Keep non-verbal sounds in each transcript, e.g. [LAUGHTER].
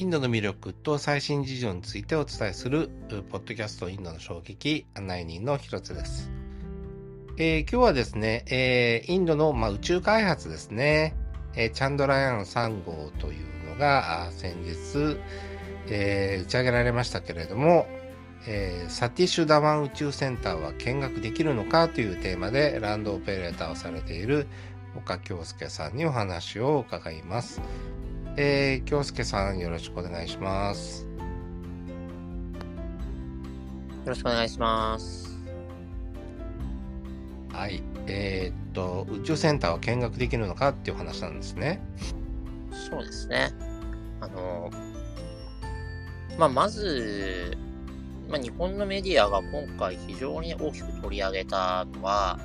インドの魅力と最新事情についてお伝えする、ポッドキャストインドの衝撃案内人の広津です。えー、今日はですね、えー、インドの、まあ、宇宙開発ですね、えー、チャンドラヤン3号というのが先日、えー、打ち上げられましたけれども、えー、サティシュダワン宇宙センターは見学できるのかというテーマでランドオペレーターをされている岡京介さんにお話を伺います。えー、京介さんよろしくお願いします。よろしくお願いします。はい。えー、っと、宇宙センターは見学できるのかっていう話なんですね。そうですね。あの、まあ、まず、まあ、日本のメディアが今回非常に大きく取り上げたのは、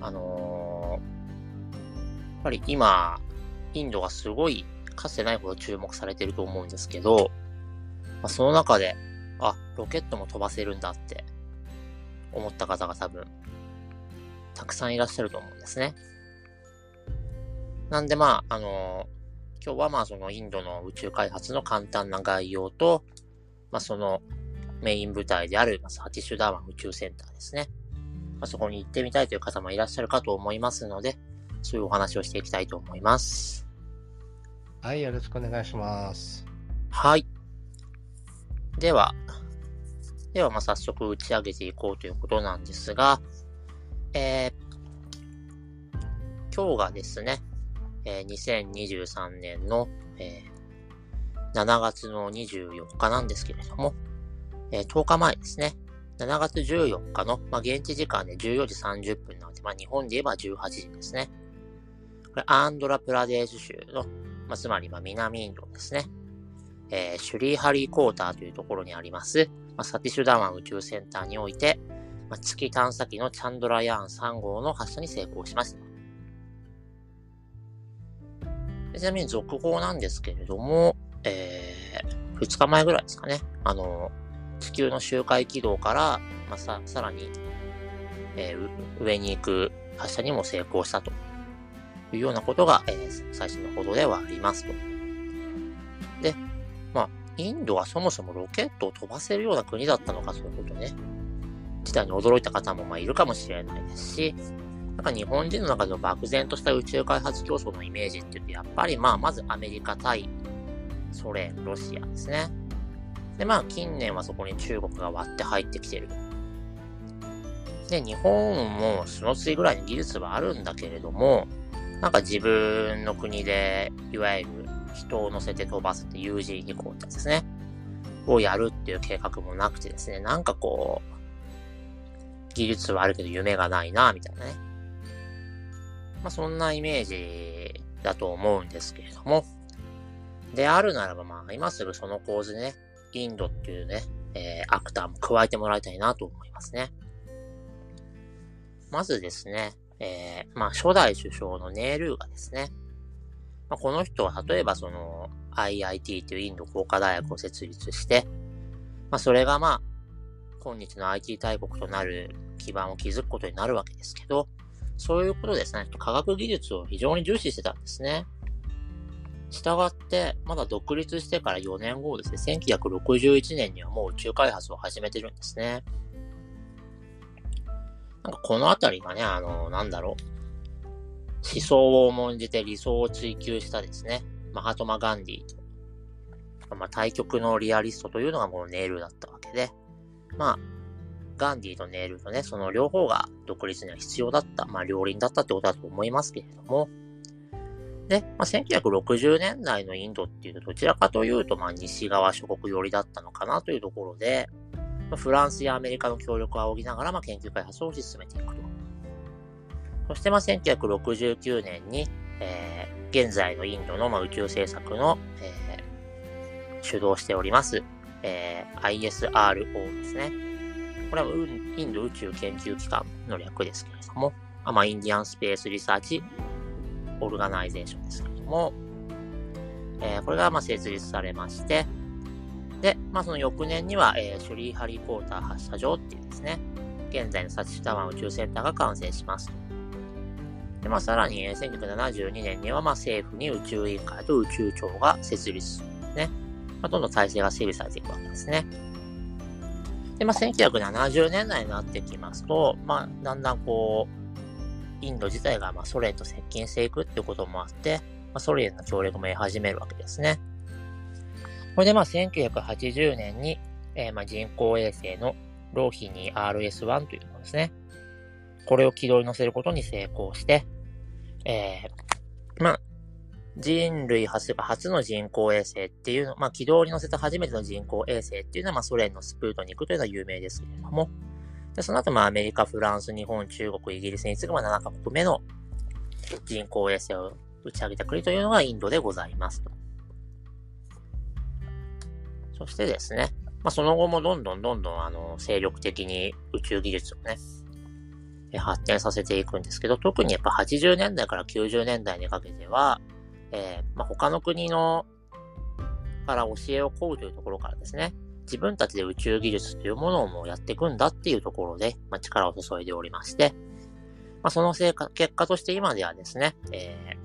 あのやっぱり今、インドがすごいかつてないほど注目されてると思うんですけど、まあ、その中で、あ、ロケットも飛ばせるんだって思った方が多分、たくさんいらっしゃると思うんですね。なんでまあ、あのー、今日はまあそのインドの宇宙開発の簡単な概要と、まあそのメイン部隊であるサティシュダーマン宇宙センターですね。まあ、そこに行ってみたいという方もいらっしゃるかと思いますので、そういうお話をしていきたいと思います。はい、よろしくお願いします。はい。では、では、まあ、早速打ち上げていこうということなんですが、えー、今日がですね、えー、2023年の、えー、7月の24日なんですけれども、えー、10日前ですね、7月14日の、まあ、現地時間で14時30分なので、まあ、日本で言えば18時ですね。これ、アンドラプラデーシュ州のまあ、つまりまあ南インドですね。えー、シュリーハリーコーターというところにあります、まあ、サティシュダワン宇宙センターにおいて、まあ、月探査機のチャンドラヤーン3号の発射に成功しました。ちなみに続報なんですけれども、えー、2日前ぐらいですかね。あの、地球の周回軌道から、まあ、さ、さらに、えー、上に行く発射にも成功したというようなことが、えー、最新の報道ではありますと。で、まあ、インドはそもそもロケットを飛ばせるような国だったのかということね、自体に驚いた方もまあいるかもしれないですし、なんか日本人の中での漠然とした宇宙開発競争のイメージっていうと、やっぱりまあ、まずアメリカ対ソ連、ロシアですね。で、まあ、近年はそこに中国が割って入ってきてる。で、日本もその次ぐらいに技術はあるんだけれども、なんか自分の国で、いわゆる人を乗せて飛ばすって友人飛行ってやつですね、をやるっていう計画もなくてですね、なんかこう、技術はあるけど夢がないな、みたいなね。まあそんなイメージだと思うんですけれども、であるならばまあ今すぐその構図ね、インドっていうね、えー、アクターも加えてもらいたいなと思いますね。まずですね、えー、まあ、初代首相のネールーがですね、まあ、この人は例えばその IIT というインド工科大学を設立して、まあ、それがまあ、今日の IT 大国となる基盤を築くことになるわけですけど、そういうことですね、科学技術を非常に重視してたんですね。したがって、まだ独立してから4年後ですね、1961年にはもう宇宙開発を始めてるんですね。なんかこのあたりがね、あの、なんだろう。思想を重んじて理想を追求したですね、マハトマ・ガンディと、まあ、対極のリアリストというのがこのネイルだったわけで、まあ、ガンディとネイルとね、その両方が独立には必要だった、まあ、両輪だったってことだと思いますけれども、で、まあ、1960年代のインドっていうと、どちらかというと、まあ、西側諸国寄りだったのかなというところで、フランスやアメリカの協力を仰ぎながら、まあ、研究開発を推し進めていくと。そして、まあ、1969年に、えー、現在のインドの、まあ、宇宙政策の、えー、主導しております、えー、ISRO ですね。これはインド宇宙研究機関の略ですけれども、まあ、 Indian Space Research Organization ですけれども、えー、これがまあ設立されまして、で、まあその翌年には、えー、シュリー・ハリー・ポーター発射場っていうですね、現在のサティシュダワン宇宙センターが完成しますで、まあさらに、えー、1972年には、まあ政府に宇宙委員会と宇宙庁が設立するんですね。まあ、どんどん体制が整備されていくわけですね。で、まあ、1970年代になってきますと、まあ、だんだんこう、インド自体がまあソ連と接近していくっていうこともあって、まあ、ソ連の協力も得始めるわけですね。これでまあ1980年に、えー、まあ人工衛星のローヒニー RS1 というものですね。これを軌道に乗せることに成功して、えー、まあ、人類初初の人工衛星っていうの、まあ、軌道に乗せた初めての人工衛星っていうのは、まあ、ソ連のスプートニクというのは有名ですけれども、でその後、まあ、アメリカ、フランス、日本、中国、イギリスに次ぐ、まあ、7カ国目の人工衛星を打ち上げた国というのがインドでございますと。そしてですね、まあ、その後もどんどんどんどん、あの、精力的に宇宙技術をね、発展させていくんですけど、特にやっぱ80年代から90年代にかけては、えー、まあ、他の国のから教えを請うというところからですね、自分たちで宇宙技術というものをもうやっていくんだっていうところで、まあ、力を注いでおりまして、まあ、その成果、結果として今ではですね、え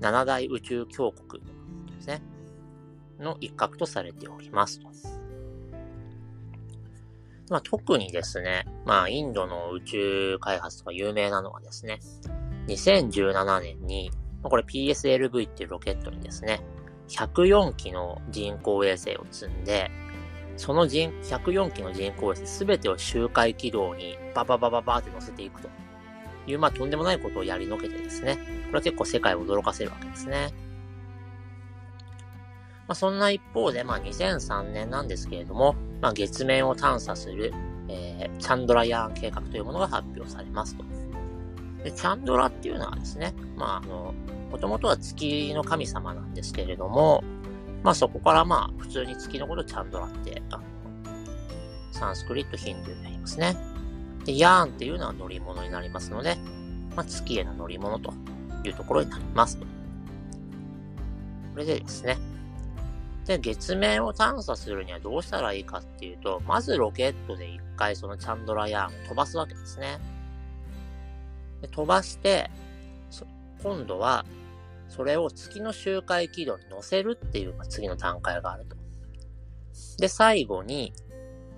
ー、7大宇宙強国ですね、の一角とされております。まあ、特にですね、まあ、インドの宇宙開発とか有名なのはですね、2017年に、これ PSLV っていうロケットにですね、104機の人工衛星を積んで、その人、104機の人工衛星すべてを周回軌道にバババババって乗せていくという、まあとんでもないことをやりのけてですね、これは結構世界を驚かせるわけですね。まあそんな一方で、まあ2003年なんですけれども、まあ月面を探査する、えー、チャンドラヤーン計画というものが発表されますと。で、チャンドラっていうのはですね、まああの、もともとは月の神様なんですけれども、まあそこからまあ普通に月のことをチャンドラって、あの、サンスクリットヒンドゥーになりますね。で、ヤーンっていうのは乗り物になりますので、まあ月への乗り物というところになります。これでですね。で、月面を探査するにはどうしたらいいかっていうと、まずロケットで一回そのチャンドラヤーンを飛ばすわけですね。で飛ばして、今度はそれを月の周回軌道に乗せるっていう、ま、次の段階があると。で、最後に、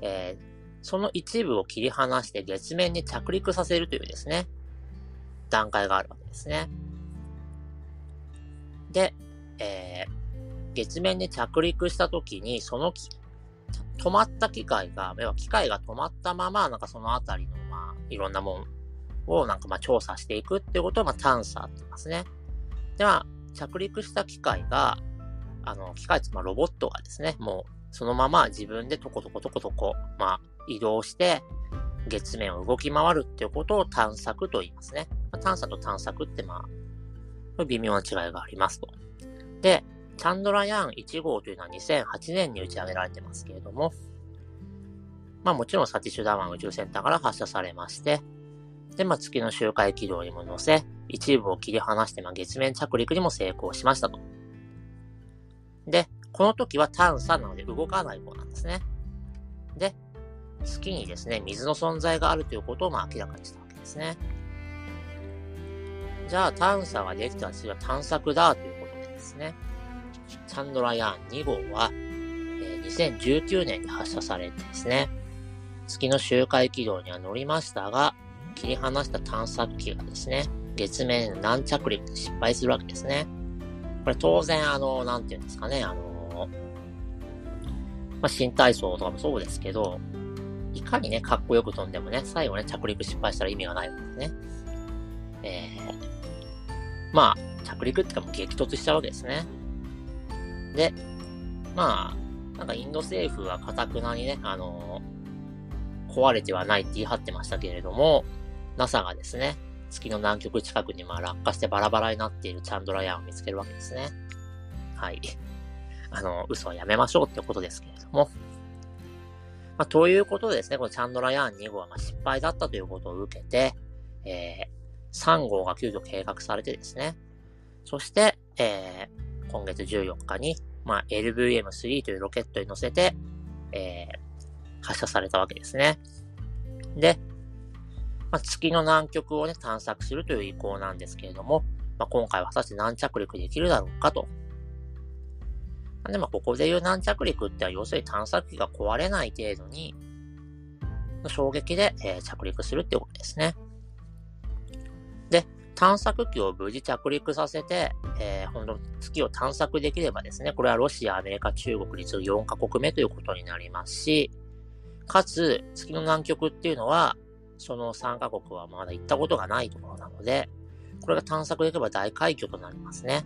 えー、その一部を切り離して月面に着陸させるというですね、段階があるわけですね。で、えー、月面に着陸した時に、その止まった機械が、要は機械が止まったまま、なんかそのあたりの、まあ、いろんなもんをなんかまあ調査していくっていうことを、まあ、探査って言いますね。では、着陸した機械が、あの、機械ってまあロボットがですね、もうそのまま自分でトコトコトコトコ、まあ移動して、月面を動き回るっていうことを探索と言いますね。まあ、探査と探索ってまあ、微妙な違いがありますと。で、チャンドラヤーン1号というのは2008年に打ち上げられてますけれども、まあもちろんサティシュダワン宇宙センターから発射されまして、で、まあ月の周回軌道にも乗せ、一部を切り離して、まあ、月面着陸にも成功しましたと。で、この時は探査なので動かない方なんですね。で、月にですね、水の存在があるということをまあ明らかにしたわけですね。じゃあ探査ができた次は探索だということでですね、チャンドラヤーン2号は、え、2019年に発射されてですね、月の周回軌道には乗りましたが、切り離した探索機がですね、月面軟着陸で失敗するわけですね。これ当然、あの、なんていうんですかね、あの、まあ、新体操とかもそうですけど、いかにね、かっこよく飛んでもね、最後ね、着陸失敗したら意味がないわけですね。えー、まあ、着陸ってかも激突しちゃうわけですね。で、まあ、なんかインド政府はかたくなにね、あの壊れてはないって言い張ってましたけれども、NASA がですね、月の南極近くにまあ落下してバラバラになっているチャンドラヤンを見つけるわけですね。はい。[LAUGHS] あの、嘘はやめましょうってことですけれども。まあ、ということでですね、このチャンドラヤーン2号はま失敗だったということを受けて、えー、3号が急遽計画されてですね、そして、えー、今月14日に、まあ、LVM3 というロケットに乗せて、えー、発射されたわけですね。で、まあ、月の南極をね、探索するという意向なんですけれども、まあ、今回は果たして何着陸できるだろうかとでもここでいう軟着陸っては要するに探索機が壊れない程度に、衝撃で、えー、着陸するってことですね。探索機を無事着陸させて、えー、本当月を探索できればですね、これはロシア、アメリカ、中国に次ぐ4カ国目ということになりますし、かつ、月の南極っていうのは、その3カ国はまだ行ったことがないところなので、これが探索できれば大快挙となりますね。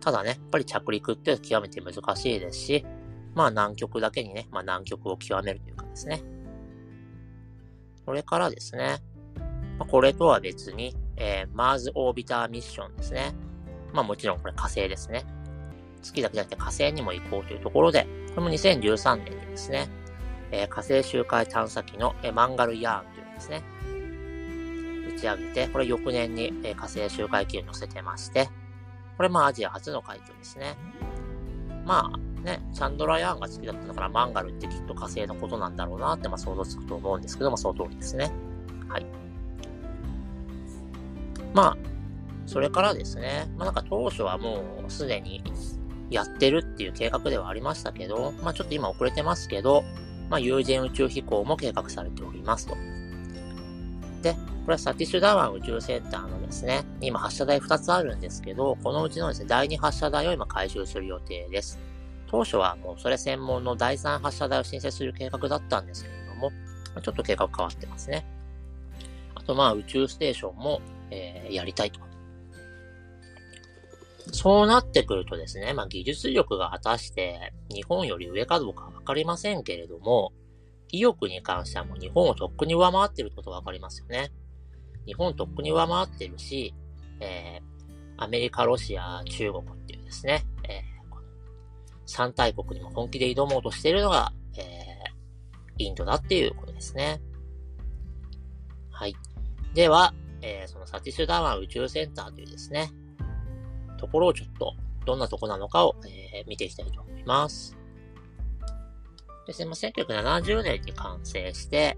ただね、やっぱり着陸って極めて難しいですし、まあ南極だけにね、まあ南極を極めるというかですね。これからですね、ま、これとは別に、えー、マーズオービターミッションですね。まあもちろんこれ火星ですね。月だけじゃなくて火星にも行こうというところで、これも2013年にですね、えー、火星周回探査機の、えー、マンガルヤーンというですね、打ち上げて、これ翌年に、えー、火星周回機に乗せてまして、これまあアジア初の快挙ですね。まあね、チャンドラヤーンが好きだったんだからマンガルってきっと火星のことなんだろうなってまあ想像つくと思うんですけども、その通りですね。はい。まあ、それからですね、まあなんか当初はもうすでにやってるっていう計画ではありましたけど、まあちょっと今遅れてますけど、まあ有人宇宙飛行も計画されておりますと。で、これはサティシュダワン宇宙センターのですね、今発射台2つあるんですけど、このうちのですね、第2発射台を今回収する予定です。当初はもうそれ専門の第3発射台を申請する計画だったんですけれども、ちょっと計画変わってますね。あとまあ宇宙ステーションも、えー、やりたいと。そうなってくるとですね、まあ技術力が果たして日本より上かどうかわかりませんけれども、意欲に関してはもう日本をとっくに上回ってることがわかりますよね。日本とっくに上回ってるし、えー、アメリカ、ロシア、中国っていうですね、えー、3大国にも本気で挑もうとしているのが、えー、インドだっていうことですね。はい。では、えー、そのサティスダワン宇宙センターというですね、ところをちょっと、どんなとこなのかを、えー、見ていきたいと思います。ですね、まあ、1970年に完成して、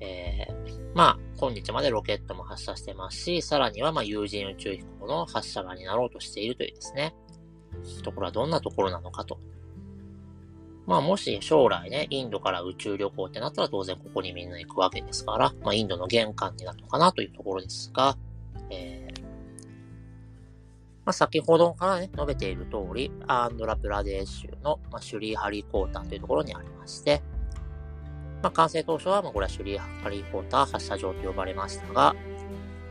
えー、まあ、今日までロケットも発射してますし、さらには、まあ、有人宇宙飛行の発射場になろうとしているというですね、ところはどんなところなのかと。まあ、もし将来ね、インドから宇宙旅行ってなったら当然ここにみんな行くわけですから、まあ、インドの玄関になるのかなというところですが、えー、まあ、先ほどからね、述べている通り、アンドラプラデー州の、まあ、シュリーハリーコーターというところにありまして、まあ、完成当初は、まあ、これはシュリー・ハリー・ポーター発射場と呼ばれましたが、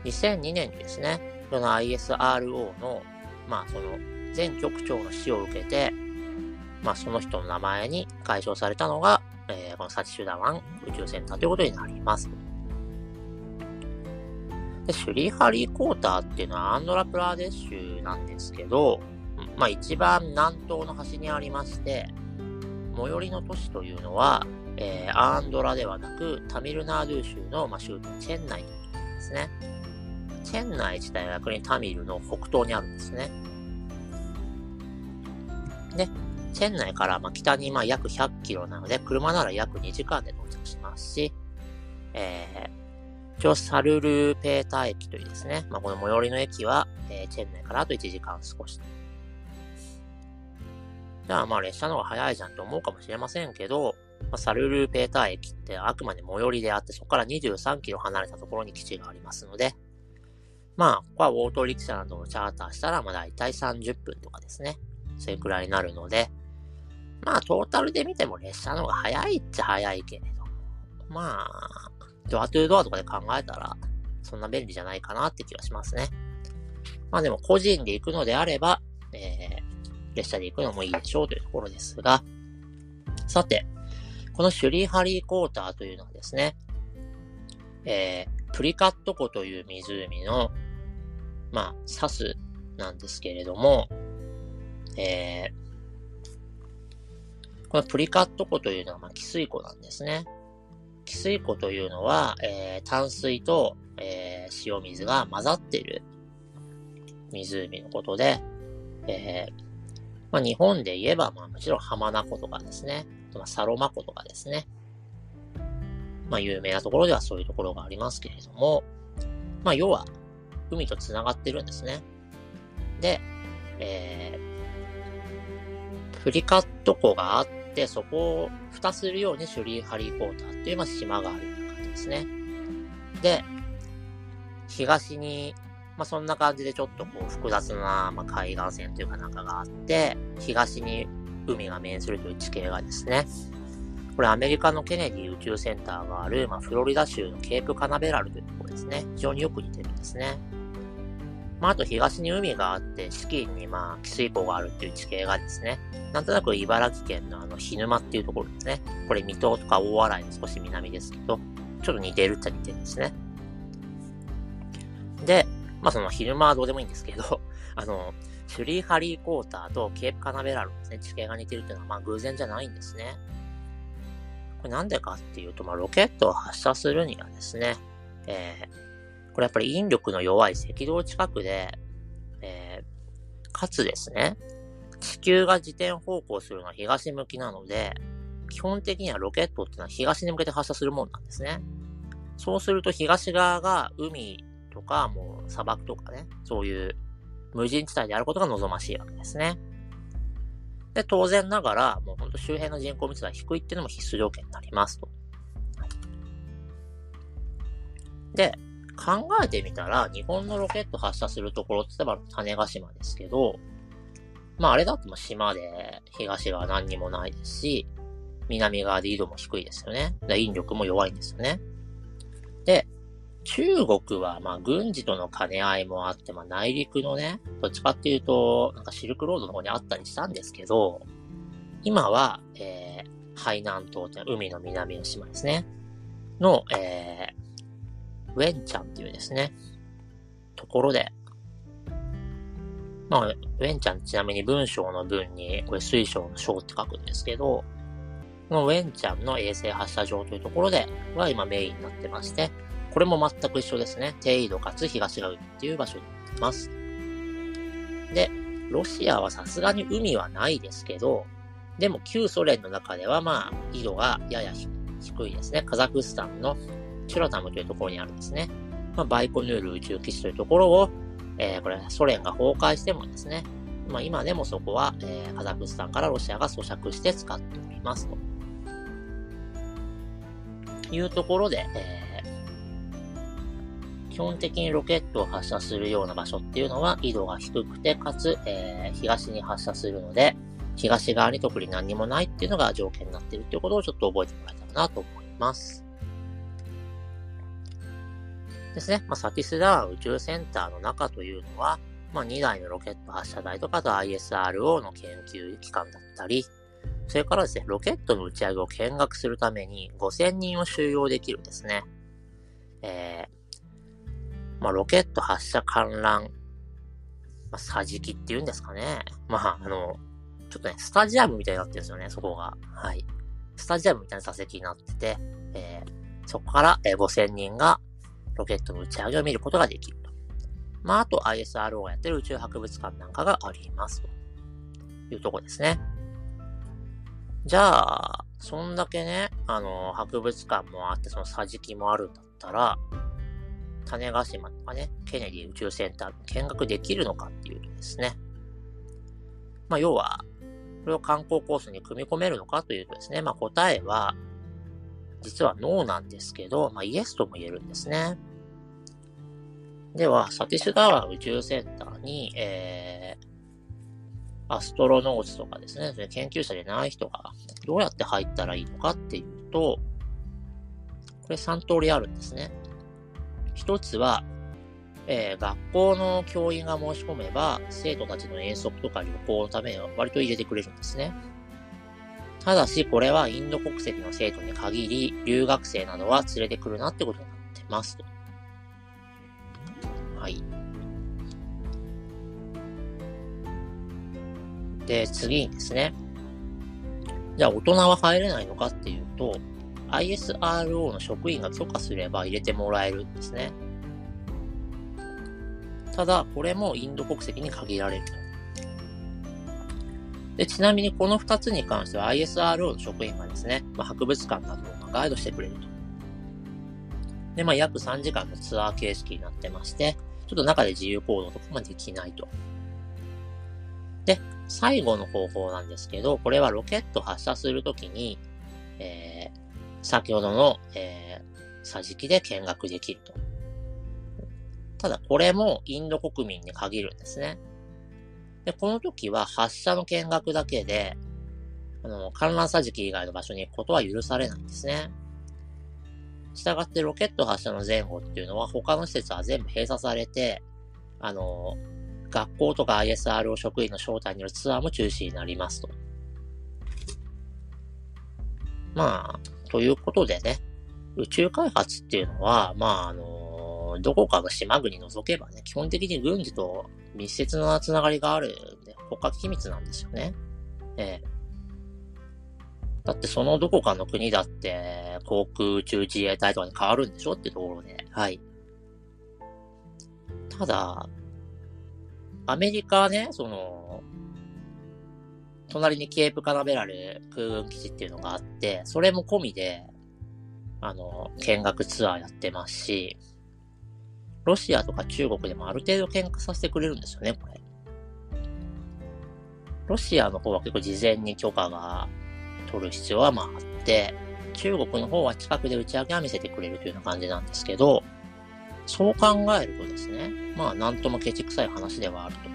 2002年にですね、この ISRO の、まあ、その、前局長の死を受けて、まあ、その人の名前に解消されたのが、えー、このサチシュダワン宇宙センターということになります。で、シュリー・ハリー・コーターっていうのはアンドラプラデッシュなんですけど、まあ一番南東の端にありまして、最寄りの都市というのは、えー、アンドラではなく、タミルナードゥ州の、まあ、州都チェンナイですね。チェンナイ自体は逆にタミルの北東にあるんですね。で、チェンナイからまあ北にまあ約100キロなので、車なら約2時間で到着しますし、えー、一応サルルーペーター駅というですね、まあ、この最寄りの駅は、えー、チェンナイからあと1時間少し。じゃあまあ列車の方が早いじゃんと思うかもしれませんけど、まあ、サルルーペーター駅ってあくまで最寄りであって、そこから23キロ離れたところに基地がありますので、まあ、ここはオートリクシャなどをチャーターしたら、まあ大体30分とかですね。それくらいになるので、まあ、トータルで見ても列車の方が早いっちゃ早いけれど、まあ、ドアトゥードアとかで考えたら、そんな便利じゃないかなって気がしますね。まあでも個人で行くのであれば、えー、列車で行くのもいいでしょうというところですが、さて、このシュリーハリーコーターというのはですね、えー、プリカット湖という湖の、まあ、サスなんですけれども、えー、このプリカット湖というのは、まあ、汽水湖なんですね。汽水湖というのは、えー、淡水と、えー、塩水が混ざっている湖のことで、えー、まあ、日本で言えば、まあ、もちろん浜名湖とかですね。まあ、サロマ湖とかですね。まあ、有名なところではそういうところがありますけれども、まあ、要は、海と繋がってるんですね。で、えー、フリカット湖があって、そこを蓋するようにシュリーハリーポーターっていうまあ島があるような感じですね。で、東に、まあ、そんな感じでちょっとこう複雑な、まあ、海岸線というかなんかがあって、東に海が面するという地形がですね、これアメリカのケネディ宇宙センターがある、まあ、フロリダ州のケープカナベラルというところですね。非常によく似てるんですね。まあ、あと東に海があって、資金にまあ、汽水湖があるっていう地形がですね、なんとなく茨城県のあの、日沼っていうところですね。これ、水戸とか大洗の少し南ですけど、ちょっと似てるっちゃ似てるんですね。で、まあその昼間はどうでもいいんですけど、[LAUGHS] あの、シュリーハリーコーターとケープカナベラルですね、地形が似てるっていうのはまあ偶然じゃないんですね。これなんでかっていうと、まあロケットを発射するにはですね、えー、これやっぱり引力の弱い赤道近くで、えー、かつですね、地球が自転方向するのは東向きなので、基本的にはロケットってのは東に向けて発射するもんなんですね。そうすると東側が海とか、もう砂漠とかね、そういう無人地帯であることが望ましいわけですね。で、当然ながら、もうほんと周辺の人口密度が低いっていうのも必須条件になりますと。で、考えてみたら、日本のロケット発射するところって言えば種子島ですけど、まああれだと島で東側何にもないですし、南側で緯度も低いですよね。引力も弱いんですよね。で、中国は、まあ、軍事との兼ね合いもあって、まあ、内陸のね、どっちかっていうと、なんかシルクロードの方にあったりしたんですけど、今は、えー、海南島って海の南の島ですね。の、えー、ウェンチャンっていうですね、ところで、まあ、ウェンチャンちなみに文章の文に、これ水晶の章って書くんですけど、このウェンチャンの衛星発射場というところでは今メインになってまして、これも全く一緒ですね。低緯度かつ東が海っていう場所になってます。で、ロシアはさすがに海はないですけど、でも旧ソ連の中ではまあ、緯度がやや低いですね。カザフスタンのチュラタムというところにあるんですね。まあ、バイコヌール宇宙基地というところを、えー、これソ連が崩壊してもですね、まあ今でもそこは、えー、カザフスタンからロシアが咀嚼して使っておりますと。いうところで、えー基本的にロケットを発射するような場所っていうのは緯度が低くて、かつ、えー、東に発射するので、東側に特に何もないっていうのが条件になっているっていうことをちょっと覚えてもらえたらなと思います。ですね。まあ、サティスダー宇宙センターの中というのは、まあ、2台のロケット発射台とかと ISRO の研究機関だったり、それからですね、ロケットの打ち上げを見学するために5000人を収容できるんですね、えー、まあ、ロケット発射観覧、まあ、桟敷っていうんですかね。まあ、あの、ちょっとね、スタジアムみたいになってるんですよね、そこが。はい。スタジアムみたいな座席になってて、えー、そこから、えー、5000人がロケットの打ち上げを見ることができると。まあ、あと ISRO がやってる宇宙博物館なんかがあります。というとこですね。じゃあ、そんだけね、あの、博物館もあって、その桟敷もあるんだったら、種子島とかね、ケネディ宇宙センター見学できるのかっていうとですね。まあ、要は、これを観光コースに組み込めるのかというとですね、まあ、答えは、実はノーなんですけど、まあ、イエスとも言えるんですね。では、サティシュダワ宇宙センターに、えー、アストロノーツとかですね、それ研究者でない人がどうやって入ったらいいのかっていうと、これ3通りあるんですね。一つは、えー、学校の教員が申し込めば、生徒たちの遠足とか旅行のために割と入れてくれるんですね。ただし、これはインド国籍の生徒に限り、留学生などは連れてくるなってことになってますと。で、次にですね。じゃあ、大人は入れないのかっていうと、ISRO の職員が許可すれば入れてもらえるんですね。ただ、これもインド国籍に限られると。でちなみにこの2つに関しては ISRO の職員がですね、まあ、博物館などをガイドしてくれると。で、まあ、約3時間のツアー形式になってまして、ちょっと中で自由行動とかができないと。で、最後の方法なんですけど、これはロケット発射するときに、えー、先ほどの、えー、桟敷で見学できると。ただ、これもインド国民に限るんですね。で、この時は発射の見学だけで、あの、観覧桟敷以外の場所に行くことは許されないんですね。したがってロケット発射の前後っていうのは他の施設は全部閉鎖されて、あの、学校とか ISRO 職員の招待によるツアーも中止になりますと。まあ、ということでね、宇宙開発っていうのは、まあ、あの、どこかの島国除けばね、基本的に軍事と密接なつながりがあるんで、国家機密なんですよね。ええ。だってそのどこかの国だって、航空宇宙自衛隊とかに変わるんでしょってところで、はい。ただ、アメリカはね、その、隣にケープカナベラル空軍基地っていうのがあって、それも込みで、あの、見学ツアーやってますし、ロシアとか中国でもある程度見学させてくれるんですよね、これ。ロシアの方は結構事前に許可が取る必要はまああって、中国の方は近くで打ち上げは見せてくれるというような感じなんですけど、そう考えるとですね、まあなんともケチくさい話ではあると。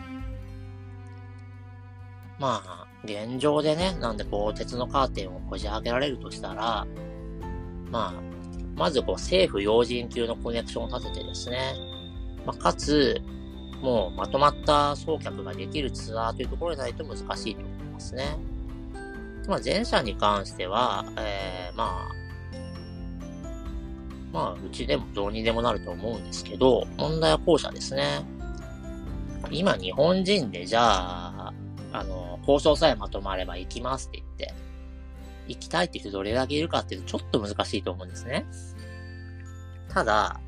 まあ、現状でね、なんでこう鉄のカーテンをこじ開けられるとしたら、まあ、まずこう政府要人級のコネクションを立ててですね、まあ、かつ、もうまとまった送客ができるツアーというところでないと難しいと思いますね。まあ、前者に関しては、えー、まあ、まあ、うちでもどうにでもなると思うんですけど、問題は後者ですね。今、日本人でじゃあ、あの、交渉さえまとまれば行きますって言って、行きたいって人どれだけいるかっていうとちょっと難しいと思うんですね。ただ、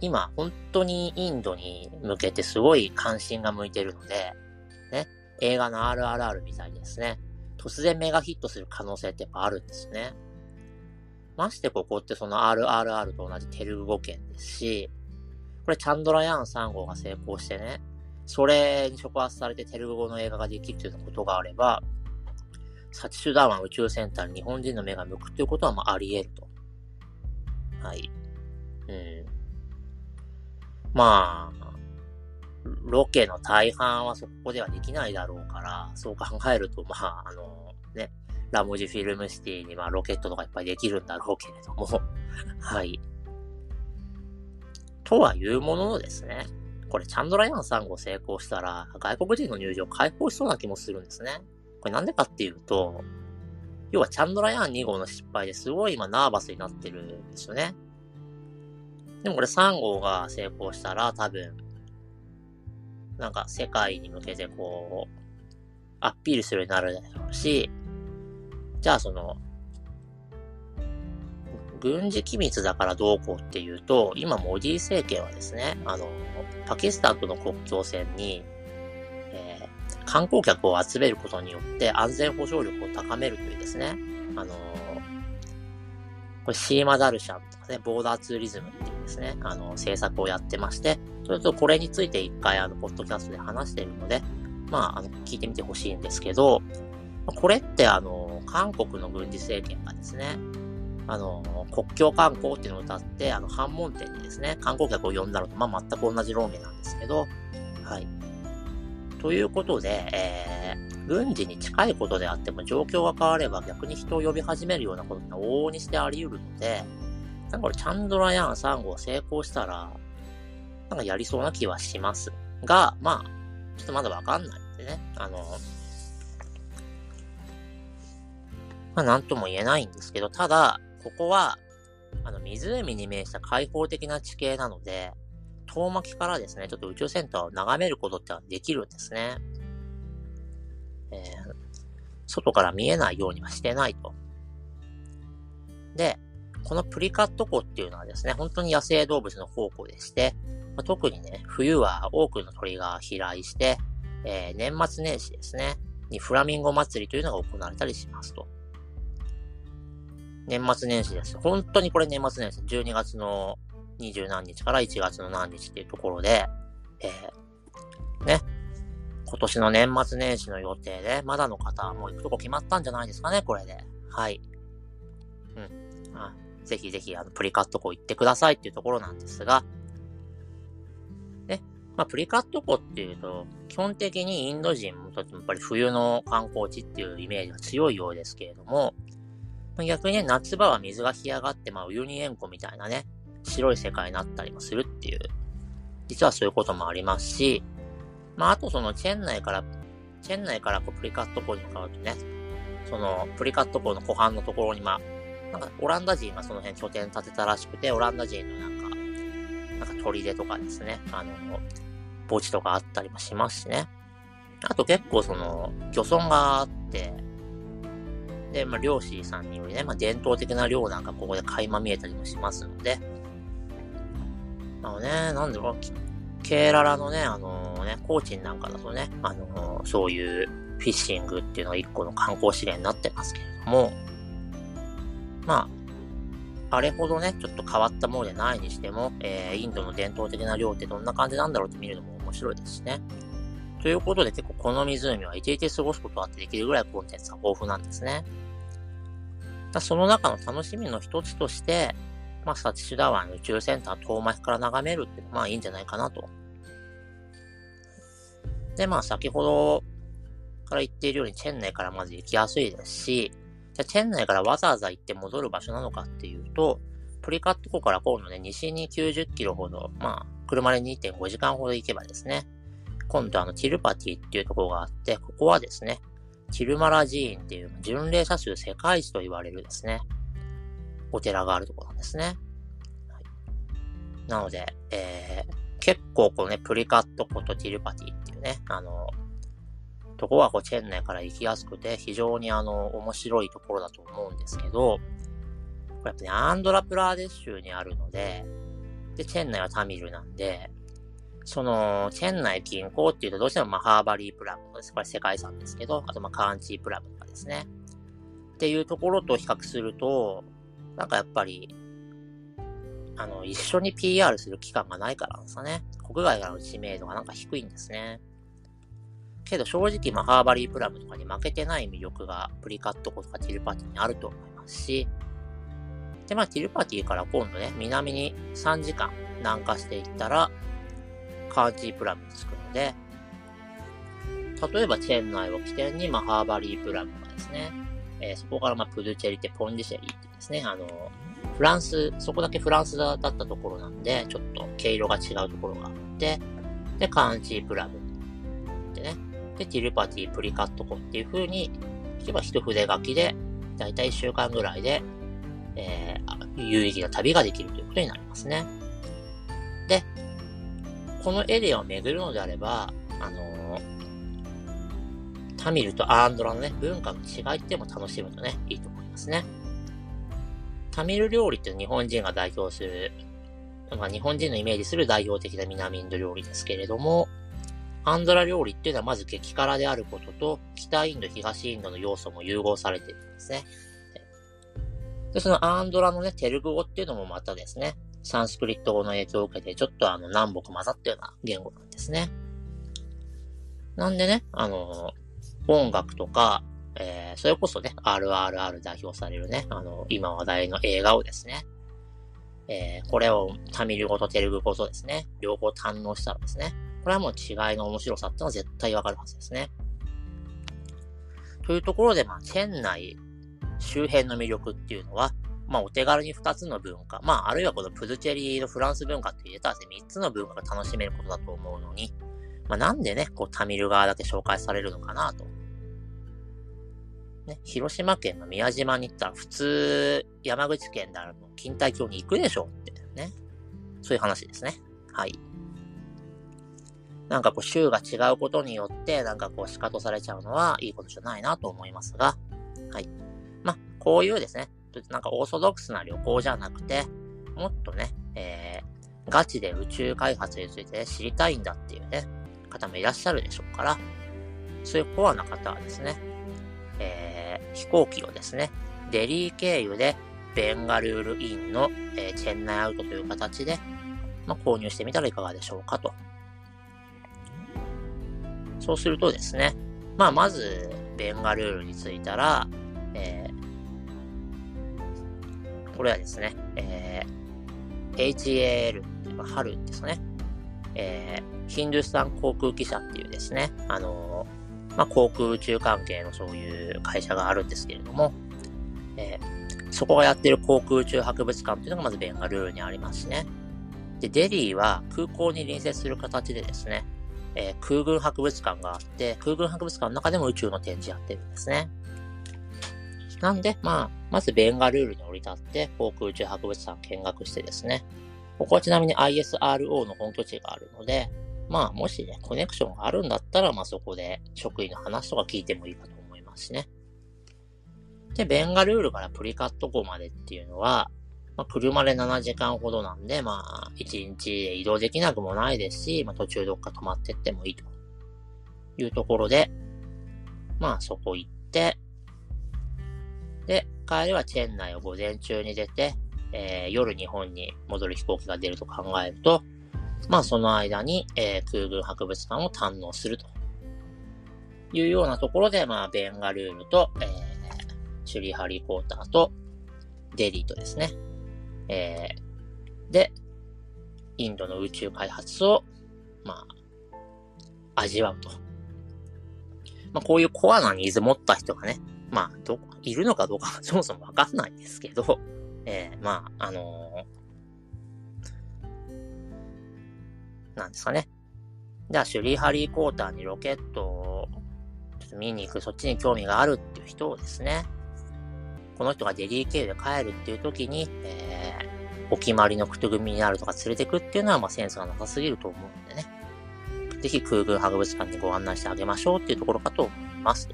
今、本当にインドに向けてすごい関心が向いてるので、ね、映画の RRR みたいにですね、突然メガヒットする可能性ってやっぱあるんですね。ましてここってその RRR と同じテルグ語圏ですし、これチャンドラヤーン3号が成功してね、それに触発されてテルグ語の映画ができるということがあれば、サチシュダーワン宇宙センターに日本人の目が向くということはまああり得ると。はい。うん。まあ、ロケの大半はそこではできないだろうから、そう考えると、まあ、あの、ね、ラムジフィルムシティにまあロケットとかいっぱいできるんだろうけれども [LAUGHS] はい。とはいうもののですね、これチャンドラヤン3号成功したら、外国人の入場解放しそうな気もするんですね。これなんでかっていうと、要はチャンドラヤン2号の失敗ですごい今ナーバスになってるんですよね。でもこれ3号が成功したら多分、なんか世界に向けてこう、アピールするようになるだろうし、じゃあその、軍事機密だからどうこうっていうと、今モディ政権はですね、あの、パキスタンとの国境線に、えー、観光客を集めることによって安全保障力を高めるというですね、あのこれシーマダルシャンとかね、ボーダーツーリズムっていうですね、あの、政策をやってまして、それとこれについて一回あの、ポッドキャストで話しているので、まあ、あの、聞いてみてほしいんですけど、これってあの、韓国の軍事政権がですね、あの、国境観光っていうのを歌って、あの、反問店にですね、観光客を呼んだのと、まあ、全く同じ論理なんですけど、はい。ということで、えー、軍事に近いことであっても状況が変われば逆に人を呼び始めるようなことって往々にしてあり得るので、なんかこれチャンドラヤン3号成功したら、なんかやりそうな気はします。が、まあ、ちょっとまだわかんないんでね、あの、まあなんとも言えないんですけど、ただ、ここは、あの、湖に面した開放的な地形なので、遠巻きからですね、ちょっと宇宙センターを眺めることってはできるんですね。えー、外から見えないようにはしてないと。で、このプリカット湖っていうのはですね、本当に野生動物の宝庫でして、まあ、特にね、冬は多くの鳥が飛来して、えー、年末年始ですね、にフラミンゴ祭りというのが行われたりしますと。年末年始です。本当にこれ年末年始。12月の二十何日から1月の何日っていうところで、えー、ね。今年の年末年始の予定で、まだの方はもう行くとこ決まったんじゃないですかね、これで。はい。うん。あぜひぜひ、あの、プリカット湖行ってくださいっていうところなんですが、ね。まあ、プリカット湖っていうと、基本的にインド人もとってもやっぱり冬の観光地っていうイメージが強いようですけれども、逆にね、夏場は水が干上がって、まあ、ウユニ塩湖みたいなね、白い世界になったりもするっていう、実はそういうこともありますし、まあ、あとそのチェン内から、チェン内からこうプリカット港に向かうとね、そのプリカット港の湖畔のところに、まあ、なんかオランダ人がその辺拠点建てたらしくて、オランダ人のなんか、なんか砦とかですね、あの、墓地とかあったりもしますしね。あと結構その、漁村があって、で、まあ、漁師さんによりね、まあ、伝統的な漁なんかここで垣間見えたりもしますので、あのね、なんだろう、ケーララのね、あのー、ね、コーチンなんかだとね、あのー、そういうフィッシングっていうのが一個の観光資源になってますけれども、まあ、あれほどね、ちょっと変わったものでないにしても、えー、インドの伝統的な漁ってどんな感じなんだろうって見るのも面白いですしね。ということで結構この湖は一日過ごすことができるぐらいコンテンツが豊富なんですね。その中の楽しみの一つとして、まあ、サチシュダ湾宇宙センター遠巻きから眺めるってまあいいんじゃないかなと。で、まあ先ほどから言っているようにチェン内からまず行きやすいですし、じゃチェン内からわざわざ行って戻る場所なのかっていうと、プリカット湖から今度ね、西に90キロほど、まあ、車で2.5時間ほど行けばですね、今度あの、ティルパティっていうところがあって、ここはですね、ティルマラ寺院っていう巡礼者数世界一と言われるですね、お寺があるところなんですね。はい、なので、えー、結構このね、プリカット湖とティルパティっていうね、あの、とこはこうチェン内から行きやすくて、非常にあの、面白いところだと思うんですけど、これやっぱね、アンドラプラーデシュ州にあるので、で、チェン内はタミルなんで、その、チェン内近郊っていうとどうしてもまあハーバリープラムとかです。これ世界遺産ですけど、あとまあカーンチープラムとかですね。っていうところと比較すると、なんかやっぱり、あの、一緒に PR する期間がないからなんですかね。国外からの知名度がなんか低いんですね。けど正直、まあ、ハーバリープラムとかに負けてない魅力がプリカットコとかティルパティにあると思いますし、で、まあ、ティルパティから今度ね、南に3時間南下していったら、カーチープラムに着くので、例えばチェーン内を起点に、まあ、ハーバリープラムがですね、えー、そこから、まあ、プルチェリテ・ポンディシェリーってですね、あの、フランス、そこだけフランスだったところなんで、ちょっと毛色が違うところがあって、で、カーンチープラムってね、で、ティルパティ、プリカットコっていう風に、例えば一筆書きで、だいたい1週間ぐらいで、えー、有意義な旅ができるということになりますね。で、このエリアを巡るのであれば、あのー、タミルとアンドラのね、文化の違いっても楽しむとね、いいと思いますね。タミル料理って日本人が代表する、まあ、日本人のイメージする代表的な南インド料理ですけれども、アンドラ料理っていうのはまず激辛であることと、北インド、東インドの要素も融合されているんですね。で、そのアンドラのね、テルグ語っていうのもまたですね、サンスクリット語の影響を受けて、ちょっとあの、南北混ざったような言語なんですね。なんでね、あの、音楽とか、えー、それこそね、RRR 代表されるね、あの、今話題の映画をですね、えー、これをタミル語とテルグ語とですね、両方堪能したらですね、これはもう違いの面白さってのは絶対わかるはずですね。というところで、まあ、チェン内周辺の魅力っていうのは、まあ、お手軽に2つの文化、まあ、あるいはこのプズチェリーのフランス文化って入れたらですね、3つの文化が楽しめることだと思うのに、まあ、なんでね、こう、タミル側だけ紹介されるのかなと。ね、広島県の宮島に行ったら普通、山口県であるの、錦帯橋に行くでしょってね。そういう話ですね。はい。なんかこう、州が違うことによって、なんかこう、仕方されちゃうのはいいことじゃないなと思いますが、はい。まあ、こういうですね、なんかオーソドックスな旅行じゃなくて、もっとね、えー、ガチで宇宙開発について、ね、知りたいんだっていうね、方もいらっしゃるでしょうから、そういうコアな方はですね、えー、飛行機をですね、デリー経由でベンガルールインの、えー、チェンナイアウトという形で、まあ、購入してみたらいかがでしょうかと。そうするとですね、まあ、まず、ベンガルールに着いたら、えー、これはですね、えー、HAL っていうか、春ですね。えー、ヒンドゥスタン航空機社っていうですね、あのー、まあ、航空宇宙関係のそういう会社があるんですけれども、えー、そこがやってる航空宇宙博物館っていうのがまずベンガルールにありますね。で、デリーは空港に隣接する形でですね、えー、空軍博物館があって、空軍博物館の中でも宇宙の展示やってるんですね。なんで、まあ、まずベンガルールに降り立って、航空宇宙博物館見学してですね、ここはちなみに ISRO の本拠地があるので、まあ、もしね、コネクションがあるんだったら、まあそこで職員の話とか聞いてもいいかと思いますしね。で、ベンガルールからプリカット港までっていうのは、まあ、車で7時間ほどなんで、まあ、1日で移動できなくもないですし、まあ、途中どっか泊まってってもいいというところで、まあ、そこ行って、で、帰りはチェン内を午前中に出て、えー、夜日本に戻る飛行機が出ると考えると、まあ、その間に、えー、空軍博物館を堪能するというようなところで、まあ、ベンガルールと、えー、シュリハリー・コーターと、デリーとですね、えー、で、インドの宇宙開発を、まあ、味わうと。まあ、こういうコアなニーズ持った人がね、まあ、ど、いるのかどうか [LAUGHS] そもそもわかんないんですけど、えー、まあ、あのー、なんですかね。じゃあ、シュリーハリー・コーターにロケットを、ちょっと見に行く、そっちに興味があるっていう人をですね、この人がデリー経由で帰るっていう時に、えー、お決まりのクトゥ組になるとか連れてくっていうのは、まあ、センスがなさすぎると思うんでね。ぜひ空軍博物館にご案内してあげましょうっていうところかと思います。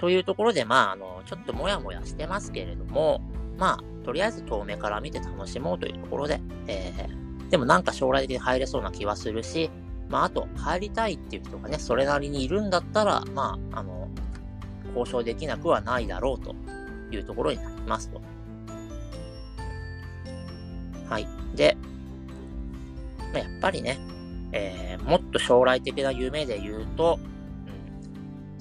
というところで、まあ、あの、ちょっともやもやしてますけれども、まあ、とりあえず遠目から見て楽しもうというところで、えー、でもなんか将来的に入れそうな気はするし、まあ、あと、入りたいっていう人がね、それなりにいるんだったら、まあ、あの、交渉できなくはないだろうというところになりますと。はい。で、まあ、やっぱりね、えー、もっと将来的な夢で言うと、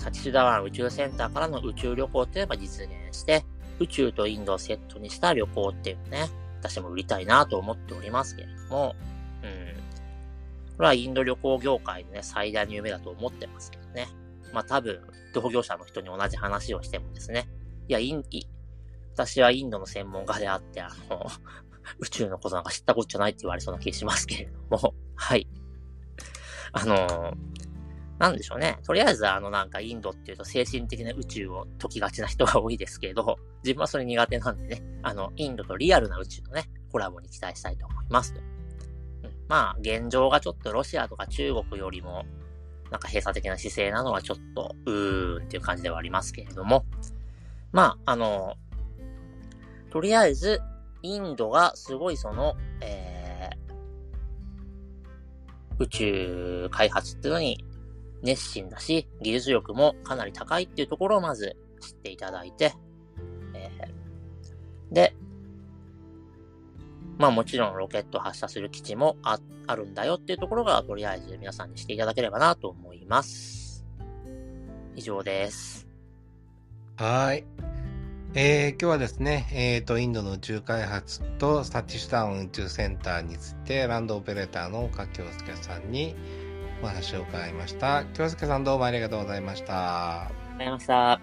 うん、サチスダワン宇宙センターからの宇宙旅行っていうのが実現して、宇宙とインドをセットにした旅行っていうのね、私も売りたいなと思っておりますけれども、うん。これはインド旅行業界のね、最大の夢だと思ってますけどね。まあ多分、同業者の人に同じ話をしてもですね、いや、イン、私はインドの専門家であって、あの、[LAUGHS] 宇宙のことなんか知ったことじゃないって言われそうな気がしますけれども、はい。あの、なんでしょうね。とりあえず、あの、なんか、インドっていうと精神的な宇宙を解きがちな人が多いですけど、[LAUGHS] 自分はそれ苦手なんでね、あの、インドとリアルな宇宙のね、コラボに期待したいと思います。うん、まあ、現状がちょっとロシアとか中国よりも、なんか閉鎖的な姿勢なのはちょっと、うーんっていう感じではありますけれども、まあ、あの、とりあえず、インドがすごいその、えー、宇宙開発っていうのに熱心だし、技術力もかなり高いっていうところをまず知っていただいて、えー、で、まあもちろんロケット発射する基地もああるんだよっていうところがとりあえず皆さんにしていただければなと思います。以上です。はい。えー、今日はですね、え、ー、と、インドの宇宙開発とサティシュタウン宇宙センターについて、ランドオペレーターの岡京介さんにお話を伺いました。京介さんどうもありがとうございました。ありがとうございました。